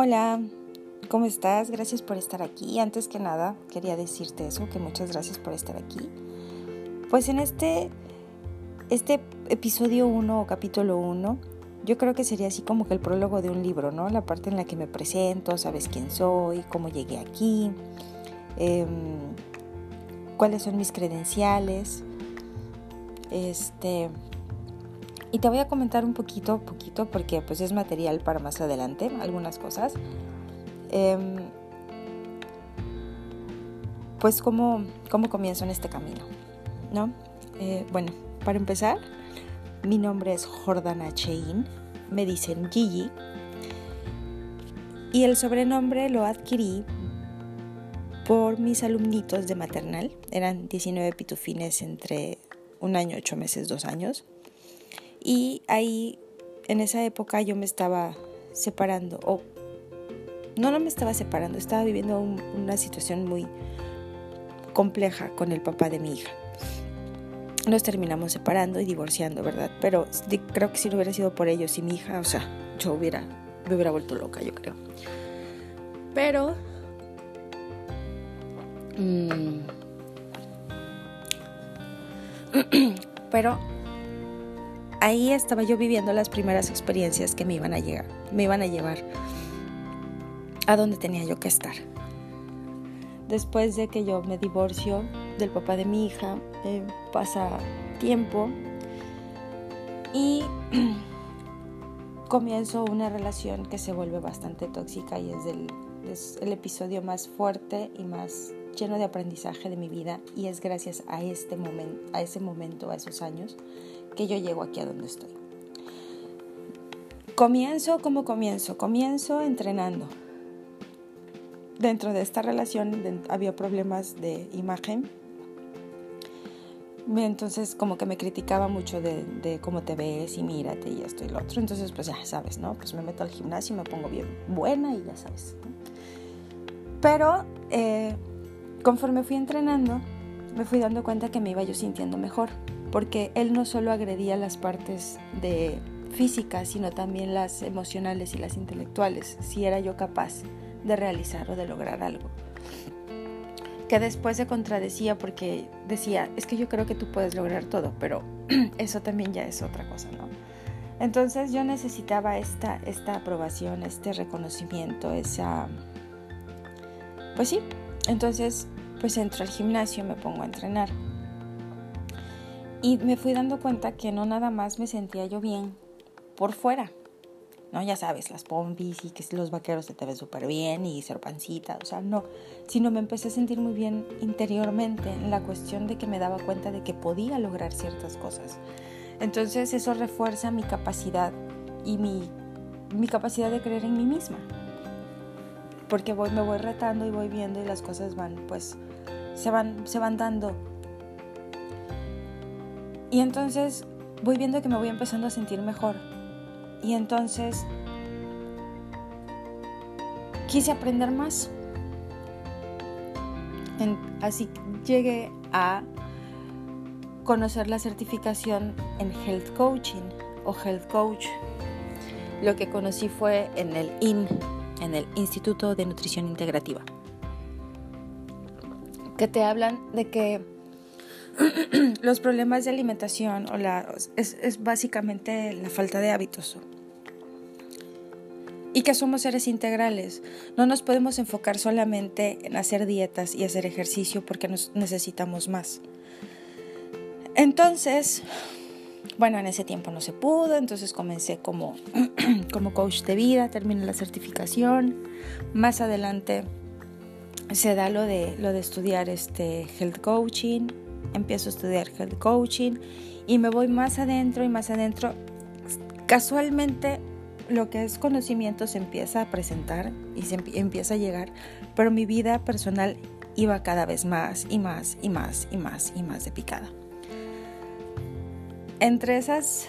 Hola, ¿cómo estás? Gracias por estar aquí. Antes que nada, quería decirte eso, que muchas gracias por estar aquí. Pues en este, este episodio 1 o capítulo 1, yo creo que sería así como que el prólogo de un libro, ¿no? La parte en la que me presento, sabes quién soy, cómo llegué aquí, em, cuáles son mis credenciales. Este, y te voy a comentar un poquito, poquito, porque pues es material para más adelante, algunas cosas. Em, pues cómo, cómo comienzo en este camino, ¿no? Eh, bueno, para empezar, mi nombre es Jordana Chein, me dicen Gigi, y el sobrenombre lo adquirí por mis alumnitos de maternal, eran 19 pitufines entre un año, ocho meses, dos años. Y ahí, en esa época, yo me estaba separando, o no, no me estaba separando, estaba viviendo una situación muy compleja con el papá de mi hija. Nos terminamos separando y divorciando, ¿verdad? Pero creo que si no hubiera sido por ellos y mi hija, o sea, yo hubiera, me hubiera vuelto loca, yo creo. Pero... Mm, pero ahí estaba yo viviendo las primeras experiencias que me iban a llegar, me iban a llevar a donde tenía yo que estar. Después de que yo me divorcio del papá de mi hija, eh, pasa tiempo y comienzo una relación que se vuelve bastante tóxica y es, es el episodio más fuerte y más lleno de aprendizaje de mi vida y es gracias a este momento, a ese momento, a esos años que yo llego aquí a donde estoy. Comienzo como comienzo, comienzo entrenando. Dentro de esta relación había problemas de imagen. Entonces como que me criticaba mucho de, cómo te ves y mírate y esto y lo otro. Entonces pues ya sabes, ¿no? Pues me meto al gimnasio, me pongo bien buena y ya sabes. Pero eh, conforme fui entrenando, me fui dando cuenta que me iba yo sintiendo mejor porque él no solo agredía las partes de físicas, sino también las emocionales y las intelectuales, si era yo capaz de realizar o de lograr algo. Que después se contradecía porque decía, es que yo creo que tú puedes lograr todo, pero eso también ya es otra cosa, ¿no? Entonces yo necesitaba esta, esta aprobación, este reconocimiento, esa... Pues sí, entonces pues entro al gimnasio, me pongo a entrenar y me fui dando cuenta que no nada más me sentía yo bien por fuera. No, ya sabes, las pompis y que los vaqueros se te ven súper bien y ser pancita, o sea, no, sino me empecé a sentir muy bien interiormente en la cuestión de que me daba cuenta de que podía lograr ciertas cosas. Entonces eso refuerza mi capacidad y mi, mi capacidad de creer en mí misma. Porque voy, me voy retando y voy viendo y las cosas van, pues, se van, se van dando y entonces voy viendo que me voy empezando a sentir mejor. Y entonces quise aprender más. así llegué a conocer la certificación en Health Coaching o Health Coach. Lo que conocí fue en el IN, en el Instituto de Nutrición Integrativa, que te hablan de que los problemas de alimentación o la, es, básicamente la falta de hábitos. Y que somos seres integrales. No nos podemos enfocar solamente en hacer dietas y hacer ejercicio porque nos necesitamos más. Entonces, bueno, en ese tiempo no se pudo, entonces comencé como, como coach de vida, terminé la certificación. Más adelante se da lo de, lo de estudiar este health coaching empiezo a estudiar health coaching y me voy más adentro y más adentro. Casualmente lo que es conocimiento se empieza a presentar y se empieza a llegar, pero mi vida personal iba cada vez más y más y más y más y más de picada. Entre esas,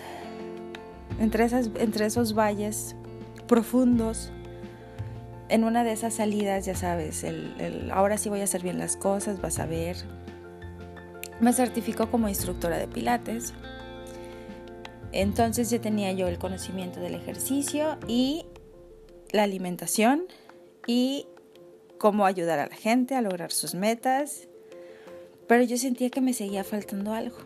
entre esas, entre esos valles profundos, en una de esas salidas, ya sabes, el, ahora sí voy a hacer bien las cosas, vas a ver, me certificó como instructora de pilates. Entonces ya tenía yo el conocimiento del ejercicio y la alimentación y cómo ayudar a la gente a lograr sus metas. Pero yo sentía que me seguía faltando algo.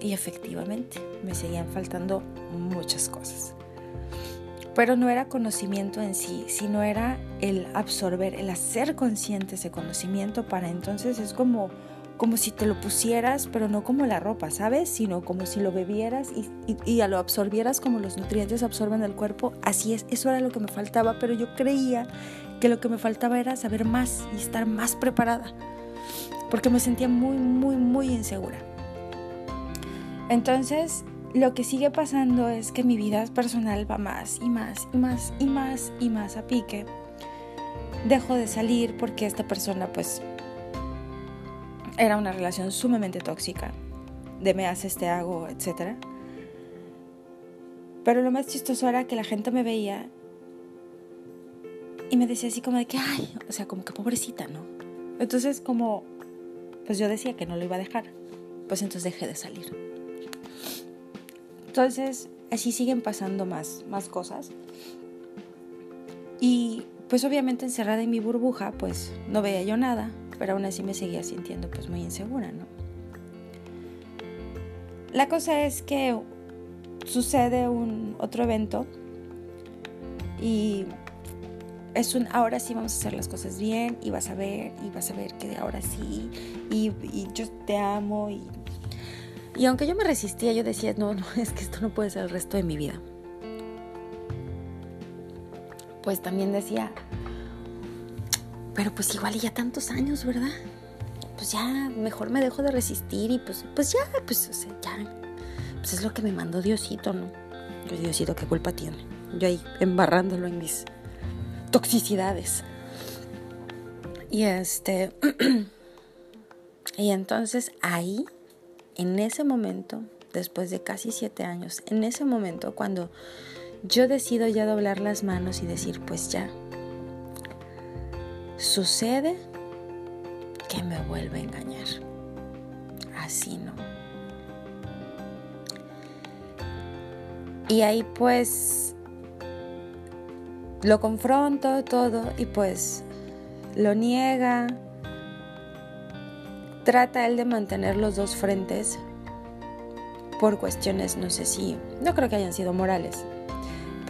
Y efectivamente, me seguían faltando muchas cosas. Pero no era conocimiento en sí, sino era el absorber, el hacer consciente ese conocimiento para entonces es como como si te lo pusieras, pero no como la ropa, ¿sabes? Sino como si lo bebieras y, y, lo absorbieras como los nutrientes absorben el cuerpo. Así es, eso era lo que me faltaba, pero yo creía que lo que me faltaba era saber más y estar más preparada, porque me sentía muy, muy, muy insegura. Entonces, lo que sigue pasando es que mi vida personal va más y más y más y más y más a pique. Dejo de salir porque esta persona pues era una relación sumamente tóxica, de me haces, te hago, etc. Pero lo más chistoso era que la gente me veía y me decía así como de que, ay, o sea, como que pobrecita, ¿no? Entonces como, pues yo decía que no lo iba a dejar, pues entonces dejé de salir. Entonces, así siguen pasando más, más cosas. Y pues obviamente encerrada en mi burbuja, pues no veía yo nada, pero aún así me seguía sintiendo pues muy insegura, ¿no? La cosa es que sucede un otro evento y es un ahora sí vamos a hacer las cosas bien y vas a ver y vas a ver que ahora sí y, yo te amo y, y aunque yo me resistía yo decía no no es que esto no puede ser el resto de mi vida pues también decía pero pues igual y ya tantos años, ¿verdad? Pues ya, mejor me dejo de resistir y pues, pues ya, pues, o sea, ya. Pues es lo que me mandó Diosito, ¿no? Yo, Diosito, ¿qué culpa tiene? Yo ahí embarrándolo en mis toxicidades. Y este. y entonces ahí, en ese momento, después de casi siete años, en ese momento, cuando yo decido ya doblar las manos y decir, pues ya, Sucede que me vuelve a engañar. Así no. Y ahí pues lo confronto todo y pues lo niega. Trata él de mantener los dos frentes por cuestiones, no sé si, no creo que hayan sido morales,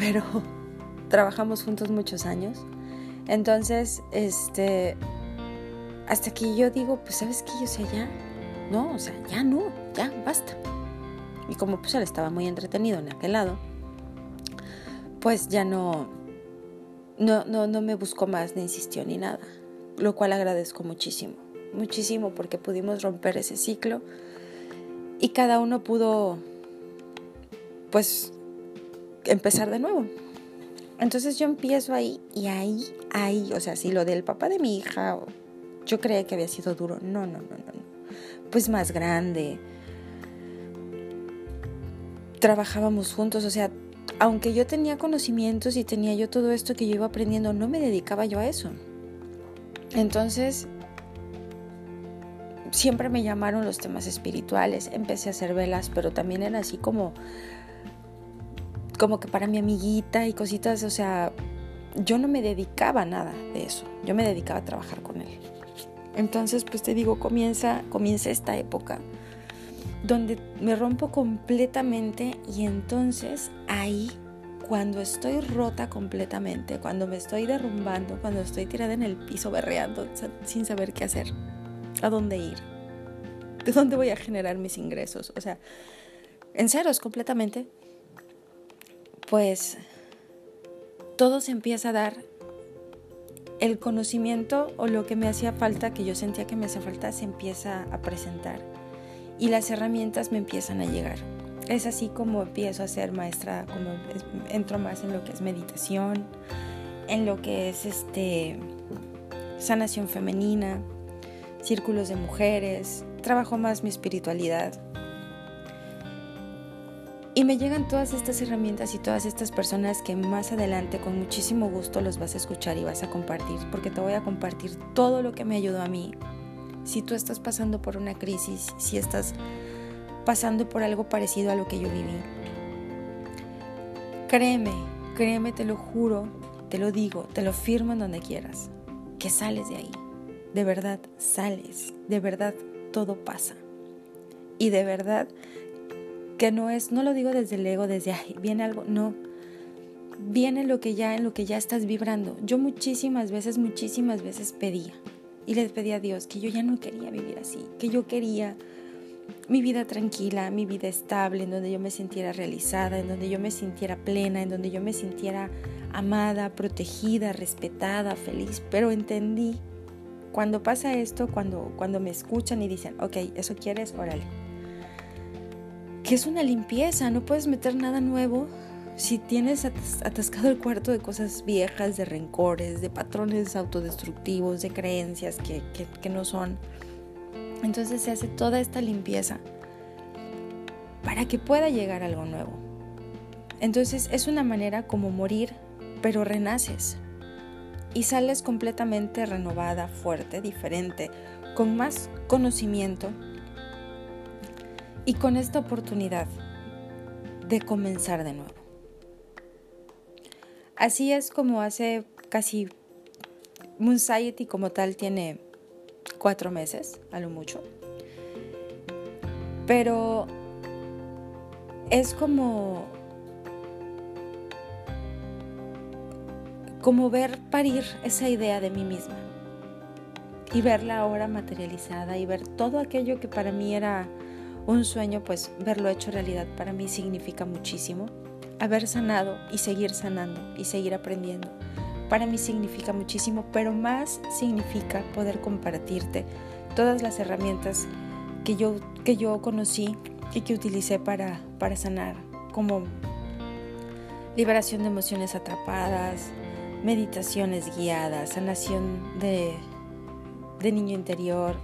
pero trabajamos juntos muchos años entonces, este, hasta que yo digo, pues sabes qué, yo sé, ya, no, o sea, ya no, ya, basta. Y como pues él estaba muy entretenido en aquel lado, pues ya no, no, no, no me buscó más, ni insistió, ni nada. Lo cual agradezco muchísimo, muchísimo porque pudimos romper ese ciclo y cada uno pudo, pues, empezar de nuevo. Entonces yo empiezo ahí y ahí, ahí, o sea, si lo del papá de mi hija, yo creía que había sido duro. No, no, no, no, no. Pues más grande. Trabajábamos juntos, o sea, aunque yo tenía conocimientos y tenía yo todo esto que yo iba aprendiendo, no me dedicaba yo a eso. Entonces, siempre me llamaron los temas espirituales, empecé a hacer velas, pero también era así como como que para mi amiguita y cositas, o sea, yo no me dedicaba a nada de eso, yo me dedicaba a trabajar con él. Entonces, pues te digo, comienza, comienza esta época donde me rompo completamente y entonces ahí, cuando estoy rota completamente, cuando me estoy derrumbando, cuando estoy tirada en el piso berreando sin saber qué hacer, a dónde ir, de dónde voy a generar mis ingresos, o sea, en ceros completamente, pues todo se empieza a dar el conocimiento o lo que me hacía falta, que yo sentía que me hacía falta, se empieza a presentar y las herramientas me empiezan a llegar. Es así como empiezo a ser maestra, como entro más en lo que es meditación, en lo que es este sanación femenina, círculos de mujeres, trabajo más mi espiritualidad. Y me llegan todas estas herramientas y todas estas personas que más adelante con muchísimo gusto los vas a escuchar y vas a compartir, porque te voy a compartir todo lo que me ayudó a mí. Si tú estás pasando por una crisis, si estás pasando por algo parecido a lo que yo viví, créeme, créeme, te lo juro, te lo digo, te lo firmo en donde quieras, que sales de ahí. De verdad, sales. De verdad, todo pasa. Y de verdad, que no es, no lo digo desde el ego, desde ahí, viene algo, no. Viene lo que ya, en lo que ya estás vibrando. Yo muchísimas veces, muchísimas veces pedía. Y les pedía a Dios que yo ya no quería vivir así, que yo quería mi vida tranquila, mi vida estable, en donde yo me sintiera realizada, en donde yo me sintiera plena, en donde yo me sintiera amada, protegida, respetada, feliz. Pero entendí, cuando pasa esto, cuando, cuando me escuchan y dicen, ok, eso quieres, órale. Que es una limpieza, no puedes meter nada nuevo si tienes atascado el cuarto de cosas viejas, de rencores, de patrones autodestructivos, de creencias que, que no son entonces se hace toda esta limpieza para que pueda llegar algo nuevo. Entonces es una manera como morir, pero renaces y sales completamente renovada, fuerte, diferente, con más conocimiento y con esta oportunidad de comenzar de nuevo. Así es como hace casi Moon Society como tal tiene cuatro meses, a lo mucho. Pero es como, como ver parir esa idea de mí misma y verla ahora materializada y ver todo aquello que para mí era un sueño, pues verlo hecho realidad para mí significa muchísimo. Haber sanado y seguir sanando y seguir aprendiendo para mí significa muchísimo, pero más significa poder compartirte todas las herramientas que yo, que yo conocí y que utilicé para, para sanar, como liberación de emociones atrapadas, meditaciones guiadas, sanación de, de niño interior,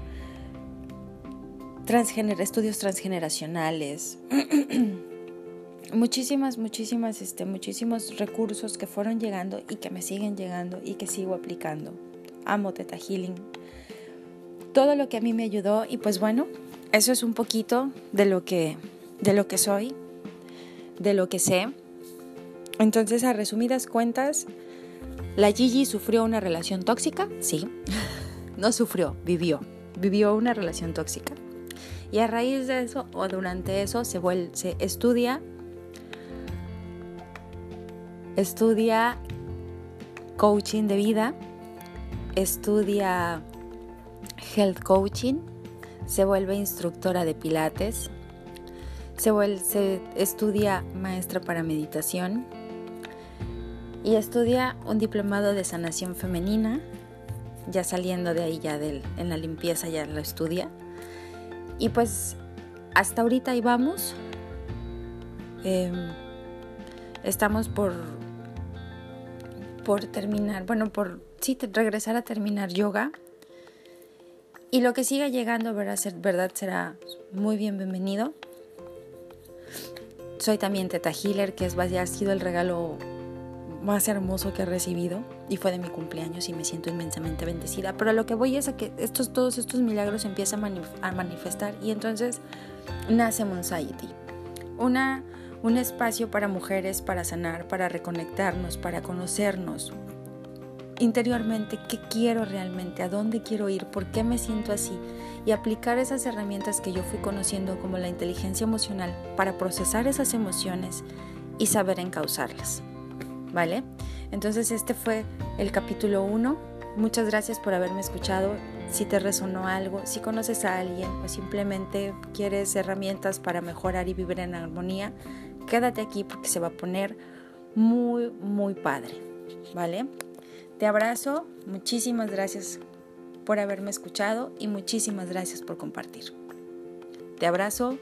transgener, estudios transgeneracionales. muchísimas, muchísimas, este, muchísimos recursos que fueron llegando y que me siguen llegando y que sigo aplicando. Amo Teta Healing. Todo lo que a mí me ayudó y pues bueno, eso es un poquito de lo que, de lo que soy, de lo que sé. Entonces, a resumidas cuentas, la Gigi sufrió una relación tóxica, sí. No sufrió, vivió. Vivió una relación tóxica. Y a raíz de eso o durante eso se, vuelve, se estudia Estudia coaching de vida, estudia health coaching, se vuelve instructora de pilates, se, vuelve, estudia maestra para meditación y estudia un diplomado de sanación femenina, ya saliendo de ahí ya en la limpieza ya lo estudia. Y pues hasta ahorita ahí vamos. Em, estamos por por terminar, bueno, por sí, regresar a terminar yoga. Y lo que siga llegando, verdad, será muy bienvenido. Soy también Teta Healer, que es, ha sido el regalo más hermoso que he recibido y fue de mi cumpleaños y me siento inmensamente bendecida. Pero lo que voy es a que estos, todos estos milagros empiezan a, manifestar y entonces nace Society. Una un espacio para mujeres para sanar, para reconectarnos, para conocernos interiormente qué quiero realmente, a dónde quiero ir, por qué me siento así y aplicar esas herramientas que yo fui conociendo como la inteligencia emocional para procesar esas emociones y saber encauzarlas. ¿Vale? Entonces este fue el capítulo 1. Muchas gracias por haberme escuchado. Si te resonó algo, si conoces a alguien o simplemente quieres herramientas para mejorar y vivir en armonía, quédate aquí porque se va a poner muy, muy padre, ¿vale? Te abrazo, muchísimas gracias por haberme escuchado y muchísimas gracias por compartir. Te abrazo,